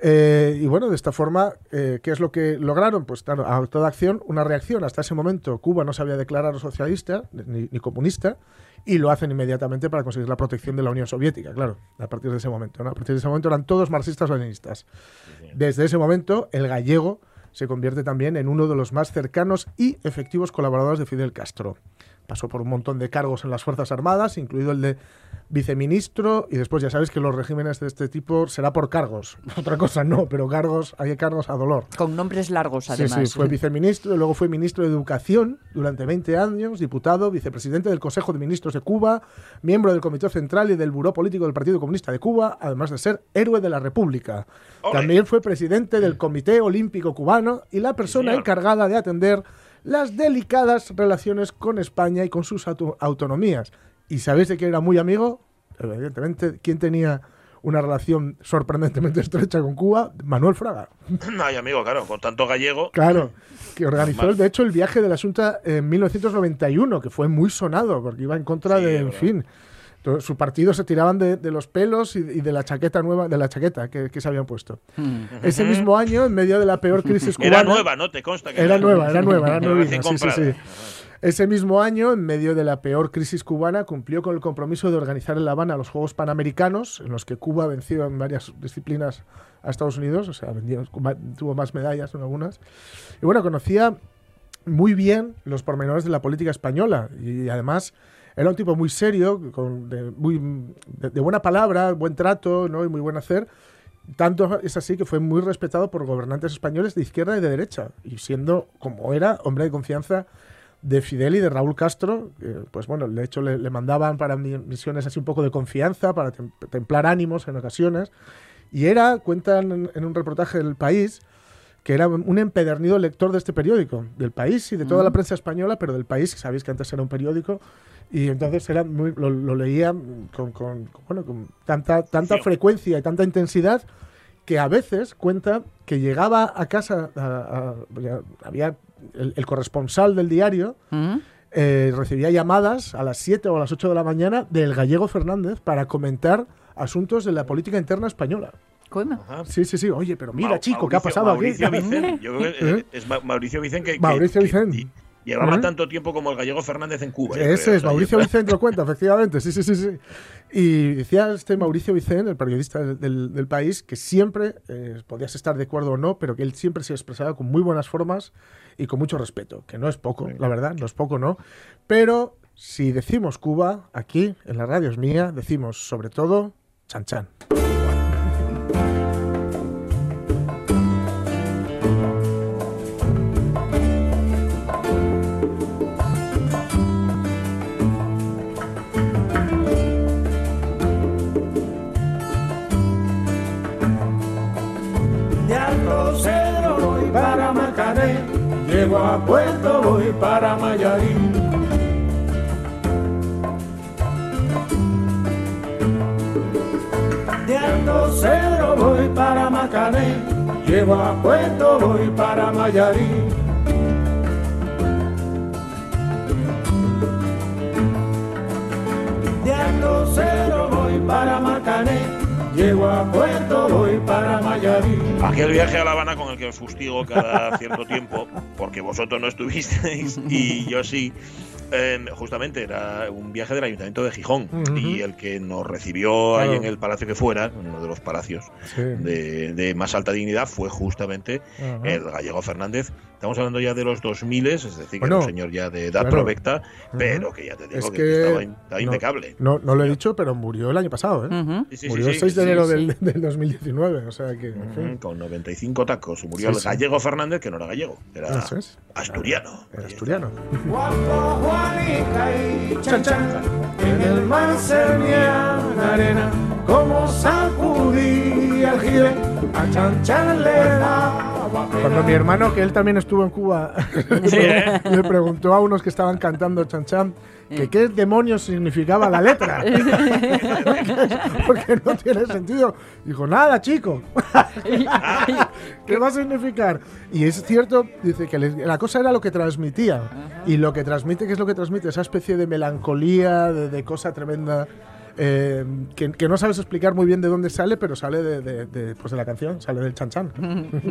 Eh, y bueno, de esta forma, eh, ¿qué es lo que lograron? Pues claro, a toda acción, una reacción. Hasta ese momento, Cuba no se había declarado socialista ni, ni comunista y lo hacen inmediatamente para conseguir la protección de la Unión Soviética, claro, a partir de ese momento. ¿no? A partir de ese momento eran todos marxistas-leninistas. Desde ese momento, el gallego se convierte también en uno de los más cercanos y efectivos colaboradores de Fidel Castro. Pasó por un montón de cargos en las Fuerzas Armadas, incluido el de viceministro, y después ya sabéis que los regímenes de este tipo será por cargos. Otra cosa no, pero cargos, hay cargos a dolor. Con nombres largos, Sí, además. sí, fue viceministro, y luego fue ministro de Educación durante 20 años, diputado, vicepresidente del Consejo de Ministros de Cuba, miembro del Comité Central y del Buró Político del Partido Comunista de Cuba, además de ser héroe de la República. También fue presidente del Comité Olímpico Cubano y la persona encargada de atender las delicadas relaciones con España y con sus auto- autonomías. ¿Y sabéis de quién era muy amigo? Evidentemente, ¿quién tenía una relación sorprendentemente estrecha con Cuba? Manuel Fraga. Ay, amigo, claro, con tanto gallego. Claro, que organizó, de hecho, el viaje de la Asunta en 1991, que fue muy sonado, porque iba en contra de, en fin, su partido se tiraban de, de los pelos y, y de la chaqueta nueva, de la chaqueta que, que se habían puesto. Ese mismo año, en medio de la peor crisis cubana... Era nueva, ¿no? Te consta que Era nueva, era nueva, era sí, sí, sí. Ese mismo año, en medio de la peor crisis cubana, cumplió con el compromiso de organizar en La Habana los Juegos Panamericanos, en los que Cuba venció en varias disciplinas a Estados Unidos, o sea, vendió- tuvo más medallas en algunas. Y bueno, conocía muy bien los pormenores de la política española y además era un tipo muy serio, con, de, muy, de, de buena palabra, buen trato ¿no? y muy buen hacer. Tanto es así que fue muy respetado por gobernantes españoles de izquierda y de derecha, y siendo, como era, hombre de confianza de Fidel y de Raúl Castro, que, pues bueno, de hecho le, le mandaban para mi- misiones así un poco de confianza, para tem- templar ánimos en ocasiones, y era, cuentan en, en un reportaje del país, que era un empedernido lector de este periódico, del país y de toda la prensa española, pero del país, que sabéis que antes era un periódico, y entonces era muy, lo, lo leía con, con- con- bueno, con tanta, tanta frecuencia y tanta intensidad que a veces cuenta que llegaba a casa, a- a- ya había el, el corresponsal del diario, ¿Mm? eh, recibía llamadas a las 7 o a las 8 de la mañana del gallego Fernández para comentar asuntos de la política interna española. ¿Cómo? Sí, sí, sí. Oye, pero mira, chico, ¿qué ha Mauricio- pasado Mauricio aquí? Vicent, yo creo que ¿Eh? es- es Ma- Mauricio Vicent que, que- Mauricio que Vicent. Llevaba ¿Eh? tanto tiempo como el gallego Fernández en Cuba. Ese creo, es, o sea, Mauricio yo- Vicente lo cuenta, efectivamente, sí, sí, sí, sí. Y decía este Mauricio Vicente, el periodista del, del- del país, que siempre, eh, podías estar de acuerdo o no, pero que él siempre se expresaba con muy buenas formas y con mucho respeto, que no es poco, la verdad, no es poco, ¿no? Pero si decimos Cuba, aquí, en la radio es mía, decimos sobre todo Chan Chan. A Puerto voy para Mayarí. De Alto Cedro voy para Macané, llego a Puerto voy para Mayarí. De Alto Cedro voy para Macané, llego a Puerto voy para Mayarí. Aquel viaje a La Habana con el que os fustigo cada cierto tiempo, porque vosotros no estuvisteis y yo sí, eh, justamente era un viaje del Ayuntamiento de Gijón y el que nos recibió ahí en el palacio que fuera, uno de los palacios Sí. de, de más alta dignidad, fue justamente el gallego Fernández. Estamos hablando ya de los 2000, es decir, que era un señor ya de edad claro. provecta, pero que ya te digo Es que, que estaba, in- no- impecable. No, no lo he dicho, pero murió el año pasado, ¿eh? Sí, sí, murió el sí, 6 de enero sí. del, del 2019, o sea que, en fin. Ujú, Con 95 tacos. Murió Sí, el sí. gallego Fernández, que no era gallego, era es. asturiano. Era asturiano. Guapo Juanica y Chan Chan, en el mar servía la arena, como sacudía el jibe, a Chan Chan le daba Cuando mi hermano, que él también estuvo en Cuba, le preguntó a unos que estaban cantando Chan Chan que qué demonios significaba la letra. Porque no tiene sentido. Dijo, nada, chico. ¿Qué va a significar? Y es cierto, dice que la cosa era lo que transmitía. Y lo que transmite, ¿qué es lo que transmite? Esa especie de melancolía, de, de cosa tremenda. Eh, que, que no sabes explicar muy bien de dónde sale, pero sale de, de- de, pues de la canción, sale del chan chan.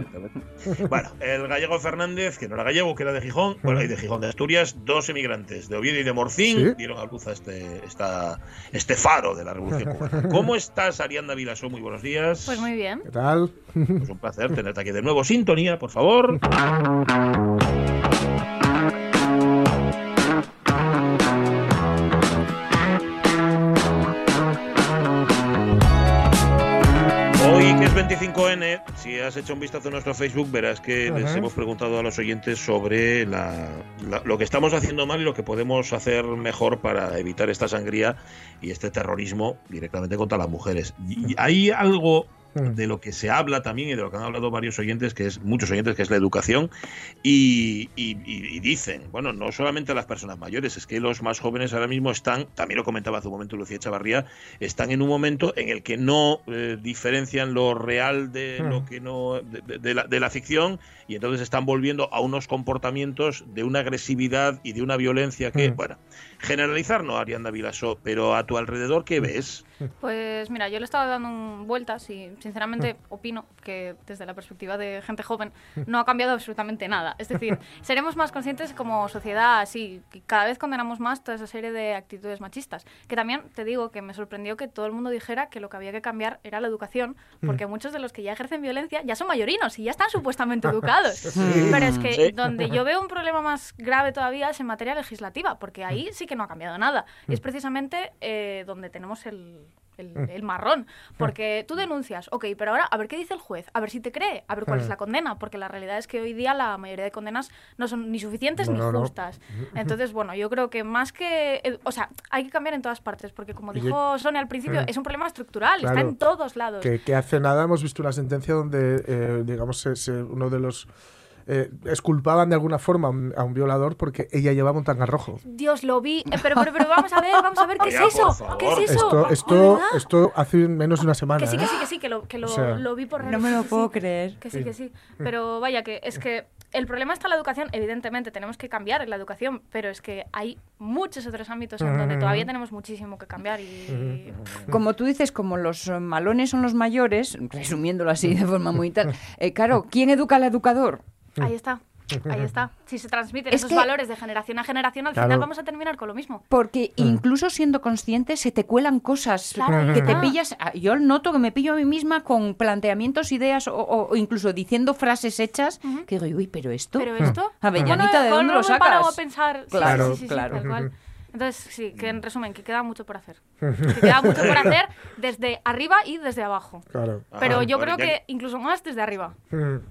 Bueno, el gallego Fernández, que no era gallego, que era de Gijón, bueno, y de Gijón de Asturias, dos emigrantes de Oviedo y de Morcín Sí. dieron a luz a este, esta, este faro de la Revolución Cubana. ¿Cómo estás, Arianda Vilasó? Muy buenos días. Pues muy bien. ¿Qué tal? Pues un placer tenerte aquí de nuevo. Sintonía, por favor. Hoy que es 25N, si has hecho un vistazo a nuestro Facebook, verás que les hemos preguntado a los oyentes sobre la- la- lo que estamos haciendo mal y lo que podemos hacer mejor para evitar esta sangría y este terrorismo directamente contra las mujeres. Y hay algo. De lo que se habla también y de lo que han hablado varios oyentes, que es muchos oyentes, que es la educación, y, y- y- y dicen, bueno, no solamente las personas mayores, es que los más jóvenes ahora mismo están, también lo comentaba hace un momento Lucía Chavarría, están en un momento en el que no eh, diferencian lo real de Mm. lo que no de, de- de la, de la ficción y entonces están volviendo a unos comportamientos de una agresividad y de una violencia que, Mm. bueno, generalizar no, Arianda Vilasó, pero a tu alrededor, ¿qué ves? Pues mira, yo le estaba dando un- vueltas y sinceramente opino que desde la perspectiva de gente joven no ha cambiado absolutamente nada. Es decir, seremos más conscientes como sociedad así, y cada vez condenamos más toda esa serie de actitudes machistas. Que también te digo que me sorprendió que todo el mundo dijera que lo que había que cambiar era la educación, porque muchos de los que ya ejercen violencia ya son mayorinos y ya están supuestamente educados. Sí. Pero es que Sí. donde yo veo un problema más grave todavía es en materia legislativa, porque ahí sí que no ha cambiado nada. Es precisamente eh, donde tenemos el, el- el marrón. Porque tú denuncias, ok, pero ahora a ver qué dice el juez, a ver si te cree, a ver cuál es la condena, porque la realidad es que hoy día la mayoría de condenas no son ni suficientes No, ni no, no. justas. Entonces, bueno, yo creo que más que... O sea, hay que cambiar en todas partes, porque como dijo Sonia al principio, Mm. es un problema estructural, está en todos lados. Que, que hace nada hemos visto una sentencia donde, eh, digamos, uno de los eh, esculpaban de alguna forma a un, a un violador porque ella llevaba un tanga rojo. Dios, lo vi. Eh, Pero, pero, pero vamos a ver, vamos a ver, ¿qué es eso? ¿Qué es eso? Esto, ¿De esto, hace menos de una semana. Que sí, que ¿eh? sí, que sí, que lo, que lo, O sea, lo vi por No redes, me lo puedo sí. creer. Que sí, Sí. que sí. Pero vaya, que es que el problema está en la educación. Evidentemente, tenemos que cambiar en la educación, pero es que hay muchos otros ámbitos en donde todavía tenemos muchísimo que cambiar. Y, Como tú dices, como los malones son los mayores, resumiéndolo así de forma muy tal, eh, claro, ¿quién educa al educador? Ahí está. Ahí está. Si se transmiten Es esos que- valores de generación a generación, al Claro. final vamos a terminar con lo mismo. Porque incluso siendo consciente se te cuelan cosas Claro, que te pillas. ah, Yo noto que me pillo a mí misma con planteamientos, ideas o, incluso diciendo frases hechas que digo, uy, pero esto. Pero esto, Avellanita, ¿de dónde no lo me he parado sacas? a pensar. Claro, sí, sí, sí, sí, claro. tal cual. Entonces, sí, que en resumen, que queda mucho por hacer. Que queda mucho por hacer desde arriba y desde abajo. Claro. Pero Ah, yo creo ya que incluso más desde arriba.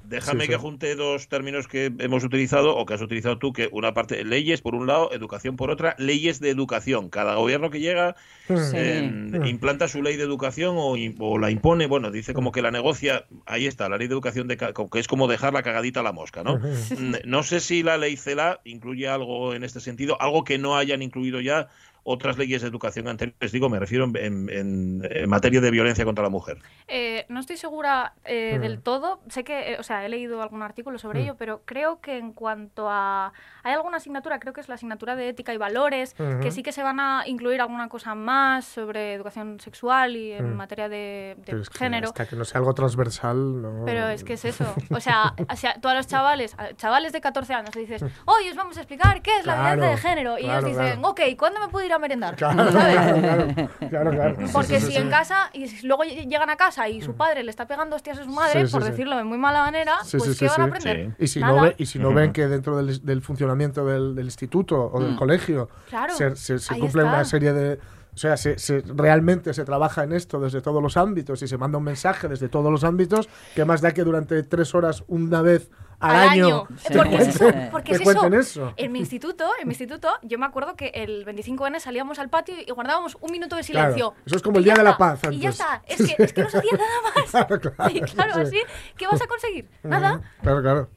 Déjame Sí, que sí. junte dos términos que hemos utilizado o que has utilizado tú, que una parte, leyes por un lado, educación por otra, leyes de educación. Cada gobierno que llega Sí. eh, implanta su ley de educación o, o la impone, bueno, dice como que la negocia, ahí está, la ley de educación, de, que es como dejar la cagadita a la mosca, ¿no? Mm, No sé si la ley CELA incluye algo en este sentido, algo que no hayan incluido ya otras leyes de educación anteriores, digo, me refiero en, en- materia de violencia contra la mujer. Eh, no estoy segura eh, del todo. Sé que, eh, o sea, he leído algún artículo sobre ello, pero creo que en cuanto a. Hay alguna asignatura, creo que es la asignatura de ética y valores, que sí que se van a incluir alguna cosa más sobre educación sexual y en materia de, de Pero es que género. Hasta que no sea algo transversal, no. Pero es que es eso. O sea, o sea, tú a los chavales, a chavales de 14 años, le dices, hoy os vamos a explicar qué es la violencia de género. Y claro, ellos dicen, claro. ok, ¿cuándo me puedo ir a merendar? Claro, ¿Sabes? claro, claro, claro. Porque Sí, sí, si sí. en casa y luego ll- llegan a casa y su padre le está pegando hostias a su madre, Sí, sí, por sí. decirlo de muy mala manera, Sí, pues sí, ¿qué sí, van a sí. aprender? Y si, Nada. no ve- y si no ven que dentro del, del funcionamiento del, del instituto o del colegio Claro, se, se- se ahí cumple está. una serie de... O sea, se, se- realmente se trabaja en esto desde todos los ámbitos y se manda un mensaje desde todos los ámbitos, que más da que durante tres horas una vez al, Al año, Porque es eso, porque es eso. En mi instituto, en mi instituto, yo me acuerdo que el 25N salíamos al patio y guardábamos un minuto de Claro, silencio. eso es como el Día de la Paz Y ya antes. está. Es que, es que no se hacía nada más. Claro, claro, y claro, sí. así, ¿qué vas a conseguir? Nada. Claro, claro.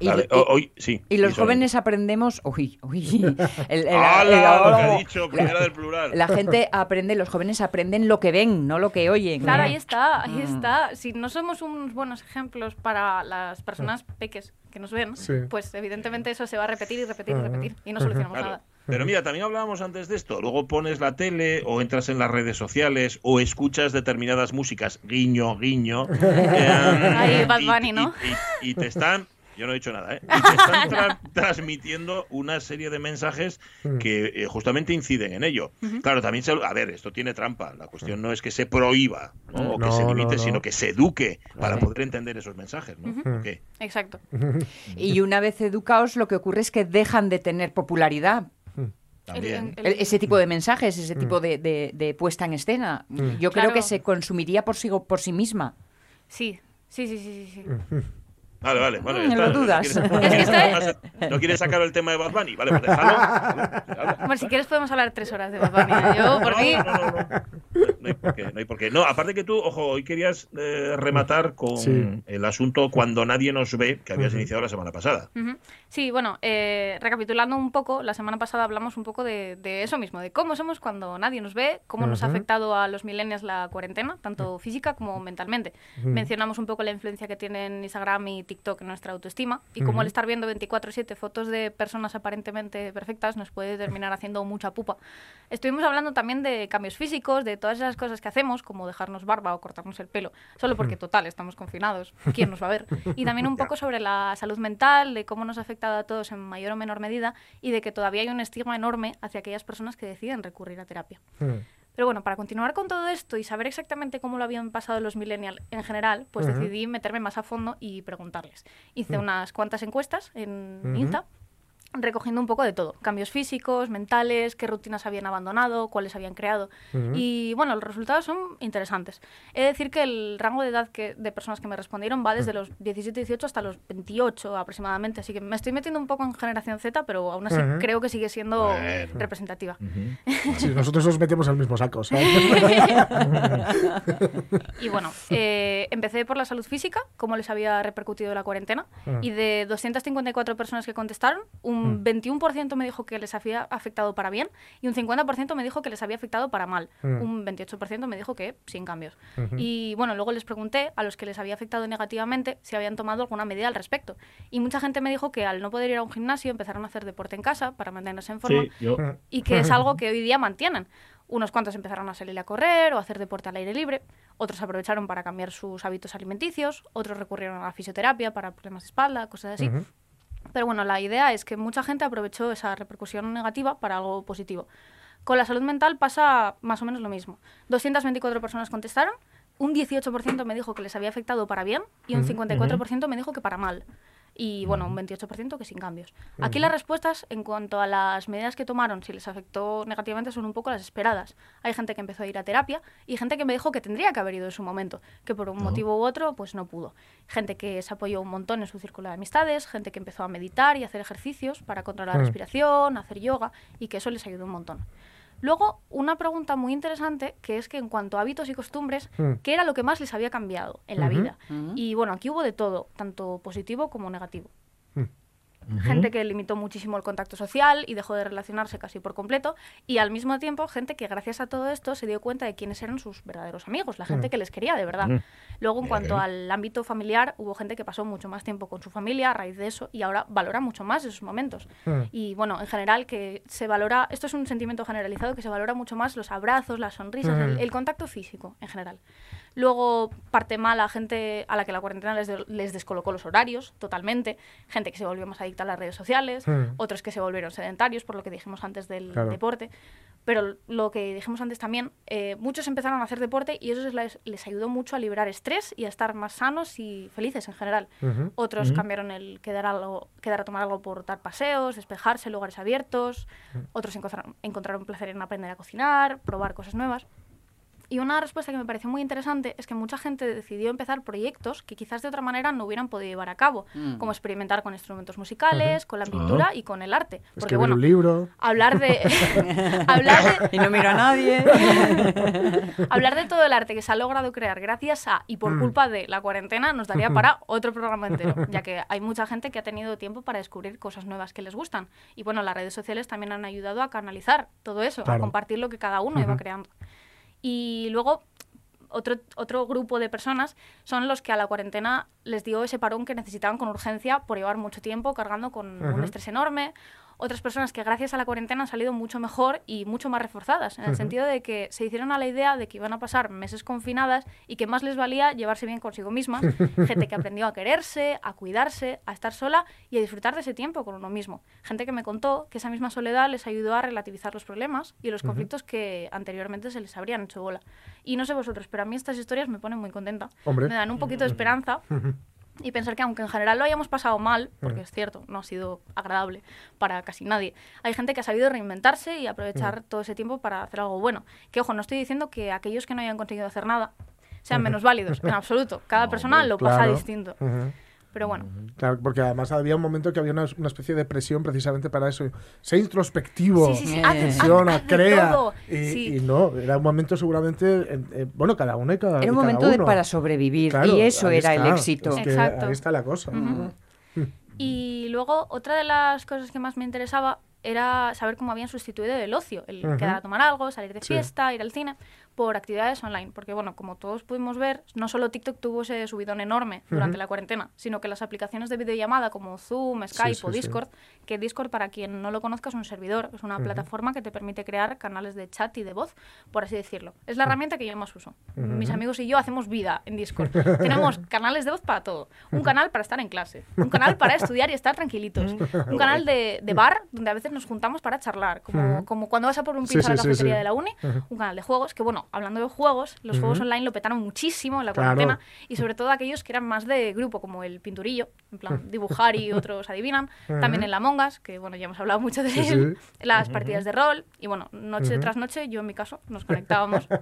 Y, y- hoy, sí. y los jóvenes aprendemos. Uy, uy. el- el- ¡Hala! el- Lo que ha dicho, primera del plural. La gente aprende, los jóvenes aprenden lo que ven, no lo que oyen. Claro, ahí está, ahí Mm. está. Si no somos unos buenos ejemplos para las personas peques que nos ven, Sí. pues evidentemente eso se va a repetir y repetir y repetir y no solucionamos Claro. nada. Pero mira, también hablábamos antes de esto. Luego pones la tele o entras en las redes sociales o escuchas determinadas músicas, guiño, guiño. eh, Ahí, Bad y- Bunny, y- ¿no? Y, y te están, yo no he dicho nada, ¿eh? Y te están tra- transmitiendo una serie de mensajes que eh, justamente inciden en ello. Claro, también se, a ver, esto tiene trampa. La cuestión no es que se prohíba ¿no? o que No, se limite, no. sino que se eduque para poder entender esos mensajes, ¿no? ¿O qué? Exacto. Y una vez educados, lo que ocurre es que dejan de tener popularidad. También. El- El- ese tipo de mensajes, ese tipo de, de- de puesta en escena. Yo creo que se consumiría por sí, por sí misma. Sí, sí, sí, sí, sí. Vale, vale. Bueno, Mm, ya está. lo dudas. ¿No quieres, Es que estoy- ¿No quieres sacar el tema de Bad Bunny? Vale, pues déjalo. Bueno, si quieres podemos hablar tres horas de Bad Bunny. ¿eh? Yo, por No, mí... no, no, no. Hay por qué, no hay por qué. No, aparte que tú, ojo, hoy querías eh, rematar con Sí. el asunto cuando nadie nos ve, que habías iniciado la semana pasada. Ujú. Sí, bueno, eh, recapitulando un poco, la semana pasada hablamos un poco de, de eso mismo, de cómo somos cuando nadie nos ve, cómo nos ha afectado a los millennials la cuarentena, tanto física como mentalmente. Mencionamos un poco la influencia que tienen Instagram y TikTok en nuestra autoestima y cómo el estar viendo 24/7 fotos de personas aparentemente perfectas nos puede terminar haciendo mucha pupa. Estuvimos hablando también de cambios físicos, de todas esas cosas que hacemos, como dejarnos barba o cortarnos el pelo, solo porque total estamos confinados, ¿quién nos va a ver? Y también un poco sobre la salud mental, de cómo nos ha afectado a todos en mayor o menor medida y de que todavía hay un estigma enorme hacia aquellas personas que deciden recurrir a terapia. Mm. Pero bueno, para continuar con todo esto y saber exactamente cómo lo habían pasado los millennials en general, pues decidí meterme más a fondo y preguntarles. Hice unas cuantas encuestas en Ujú. Insta recogiendo un poco de todo, cambios físicos, mentales, qué rutinas habían abandonado, cuáles habían creado. Y bueno, los resultados son interesantes. He de decir que el rango de edad que, de personas que me respondieron va desde los 17, 18 hasta los 28 aproximadamente, así que me estoy metiendo un poco en generación Z, pero aún así creo que sigue siendo representativa. Sí, nosotros nos metemos al mismo saco, ¿sabes? Y bueno, eh, empecé por la salud física, cómo les había repercutido la cuarentena. Y de 254 personas que contestaron, un Mm. 21% me dijo que les había afectado para bien y un 50% me dijo que les había afectado para mal. Mm. Un 28% me dijo que sin cambios. Y bueno, luego les pregunté a los que les había afectado negativamente si habían tomado alguna medida al respecto. Y mucha gente me dijo que al no poder ir a un gimnasio empezaron a hacer deporte en casa para mantenerse en forma Sí, yo. y que es algo que hoy día mantienen. Unos cuantos empezaron a salir a correr o a hacer deporte al aire libre, otros aprovecharon para cambiar sus hábitos alimenticios, otros recurrieron a la fisioterapia para problemas de espalda, cosas así. Pero bueno, la idea es que mucha gente aprovechó esa repercusión negativa para algo positivo. Con la salud mental pasa más o menos lo mismo. 224 personas contestaron, un 18% me dijo que les había afectado para bien y un Ujú, 54% me dijo que para mal. Y bueno, un 28% que sin cambios. Aquí las respuestas en cuanto a las medidas que tomaron, si les afectó negativamente, son un poco las esperadas. Hay gente que empezó a ir a terapia y gente que me dijo que tendría que haber ido en su momento, que por un motivo u otro pues no pudo. Gente que se apoyó un montón en su círculo de amistades, gente que empezó a meditar y hacer ejercicios para controlar la respiración, hacer yoga y que eso les ayudó un montón. Luego, una pregunta muy interesante, que es que en cuanto a hábitos y costumbres, Mm. ¿qué era lo que más les había cambiado en la vida? Y bueno, aquí hubo de todo, tanto positivo como negativo. Gente que limitó muchísimo el contacto social y dejó de relacionarse casi por completo. Y al mismo tiempo, gente que gracias a todo esto se dio cuenta de quiénes eran sus verdaderos amigos, la gente que les quería de verdad. Luego, en Bien. cuanto al ámbito familiar, hubo gente que pasó mucho más tiempo con su familia a raíz de eso y ahora valora mucho más esos momentos. Y bueno, en general, que se valora, esto es un sentimiento generalizado, que se valora mucho más los abrazos, las sonrisas, el, el contacto físico en general. Luego, parte mala, gente a la que la cuarentena les, de- les descolocó los horarios totalmente, gente que se volvió más adicta a las redes sociales, Mm. otros que se volvieron sedentarios, por lo que dijimos antes del Claro. deporte. Pero lo que dijimos antes también, eh, muchos empezaron a hacer deporte y eso les, les ayudó mucho a liberar estrés y a estar más sanos y felices en general. Otros cambiaron el quedar, algo, quedar a tomar algo por dar paseos, despejarse, lugares abiertos. Mm. Otros encontraron, encontraron placer en aprender a cocinar, probar cosas nuevas. Y una respuesta que me pareció muy interesante es que mucha gente decidió empezar proyectos que quizás de otra manera no hubieran podido llevar a cabo, Mm. como experimentar con instrumentos musicales, con la pintura Ah. y con el arte. Porque bueno, un libro. hablar de hablar de Y no miro a nadie. hablar de todo el arte que se ha logrado crear gracias a y por Mm. culpa de la cuarentena nos daría para otro programa entero, ya que hay mucha gente que ha tenido tiempo para descubrir cosas nuevas que les gustan. Y bueno, las redes sociales también han ayudado a canalizar todo eso, a compartir lo que cada uno iba creando. Y luego otro, otro grupo de personas son los que a la cuarentena les dio ese parón que necesitaban con urgencia por llevar mucho tiempo cargando con un estrés enorme. Otras personas que gracias a la cuarentena han salido mucho mejor y mucho más reforzadas, en el Ujú. sentido de que se hicieron a la idea de que iban a pasar meses confinadas y que más les valía llevarse bien consigo mismas. Gente que aprendió a quererse, a cuidarse, a estar sola y a disfrutar de ese tiempo con uno mismo. Gente que me contó que esa misma soledad les ayudó a relativizar los problemas y los conflictos que anteriormente se les habrían hecho bola. Y no sé vosotros, pero a mí estas historias me ponen muy contenta. Hombre. Me dan un poquito de esperanza y pensar que aunque en general lo hayamos pasado mal, porque Mm. es cierto, no ha sido agradable para casi nadie, hay gente que ha sabido reinventarse y aprovechar Mm. todo ese tiempo para hacer algo bueno. Que ojo, no estoy diciendo que aquellos que no hayan conseguido hacer nada sean menos válidos, en absoluto. Cada persona lo pasa Claro. distinto. Pero bueno, Claro, porque además había un momento que había una, una especie de presión precisamente para eso. Sé introspectivo, Sí, sí, sí, haz- reflexiona, haz de crea. Y, no, era un momento seguramente, eh, eh, bueno, cada uno y cada Era un cada momento de para sobrevivir Claro, y eso era el está. éxito. Es que Exacto. Ahí está la cosa. Ujú. Y luego, otra de las cosas que más me interesaba era saber cómo habían sustituido el ocio, el Ujú. quedar a tomar algo, salir de Sí. fiesta, ir al cine, por actividades online. Porque, bueno, como todos pudimos ver, no solo TikTok tuvo ese subidón enorme durante la cuarentena, sino que las aplicaciones de videollamada como Zoom, Skype sí, o sí. Discord, que Discord, para quien no lo conozca, es un servidor, es una plataforma que te permite crear canales de chat y de voz, por así decirlo. Es la herramienta que yo más uso. Mis amigos y yo hacemos vida en Discord. Tenemos canales de voz para todo. Un canal para estar en clase, un canal para estudiar y estar tranquilitos, un canal de, de bar donde a veces nos juntamos para charlar, como, como cuando vas a por un pizza a la cafetería de la uni, un canal de juegos, que bueno, hablando de juegos, los juegos online lo petaron muchísimo en la Claro. cuarentena y sobre todo aquellos que eran más de grupo, como el pinturillo, en plan dibujar y otros adivinan. También en la Mongas, que bueno, ya hemos hablado mucho de Sí, él, sí. las partidas de rol y bueno, noche tras noche, yo en mi caso, nos conectábamos.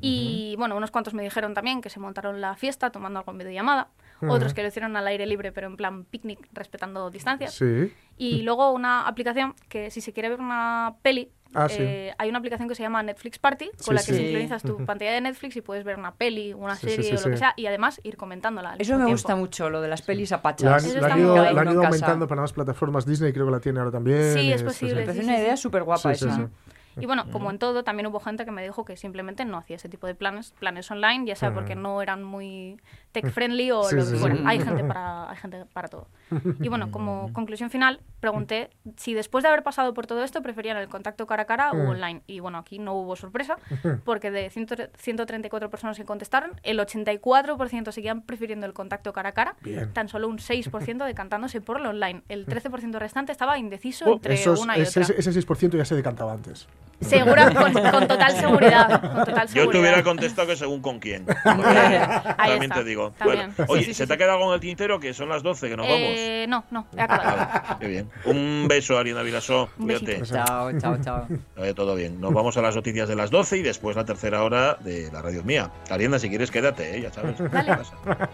Y bueno, unos cuantos me dijeron también que se montaron la fiesta tomando algo en videollamada. Otros que lo hicieron al aire libre, pero en plan picnic, respetando distancias. Sí. Y luego una aplicación que si se quiere ver una peli, Ah, sí. eh, hay una aplicación que se llama Netflix Party, con Sí, la que sí. sincronizas tu pantalla de Netflix y puedes ver una peli, una serie sí, o lo que sea, y además ir comentándola. al Eso mismo me tiempo. gusta mucho, lo de las pelis apachas. han, Eso lo han está ido, han aumentando para más plataformas. Disney creo que la tiene ahora también. Sí, es posible. Me parece una sí, idea sí. súper guapa Sí, sí, esa. sí. Y bueno, como en todo, también hubo gente que me dijo que simplemente no hacía ese tipo de planes, planes online, ya sea porque no eran muy tech friendly o Sí, lo sí, que sí. fuera. Hay gente para, hay gente para todo. Y bueno, como conclusión final, pregunté si después de haber pasado por todo esto preferían el contacto cara a cara Mm. o online. Y bueno, aquí no hubo sorpresa, porque de 100 134 personas que contestaron, el 84% seguían prefiriendo el contacto cara a cara, Bien. tan solo un 6% decantándose por lo online. El 13% restante estaba indeciso Oh, entre esos- una y ese, otra. ese 6% ya se decantaba antes. Segura, con, con total seguridad. Con total Yo te hubiera contestado que según con quién. Ahí También está, te digo. También. Bueno, oye, Sí, sí, ¿se sí, te ha quedado algo en el tintero? Que son las 12, que nos vamos. Eh, no, no, he acabado. Qué bien. Un beso, Ariana Vilasó. Cuídate. Chao, chao, chao. Todo bien. Nos vamos a las noticias de las 12 y después la tercera hora de la radio mía. Ariana, si quieres, quédate, ¿eh? ya sabes. Dale. Pasa.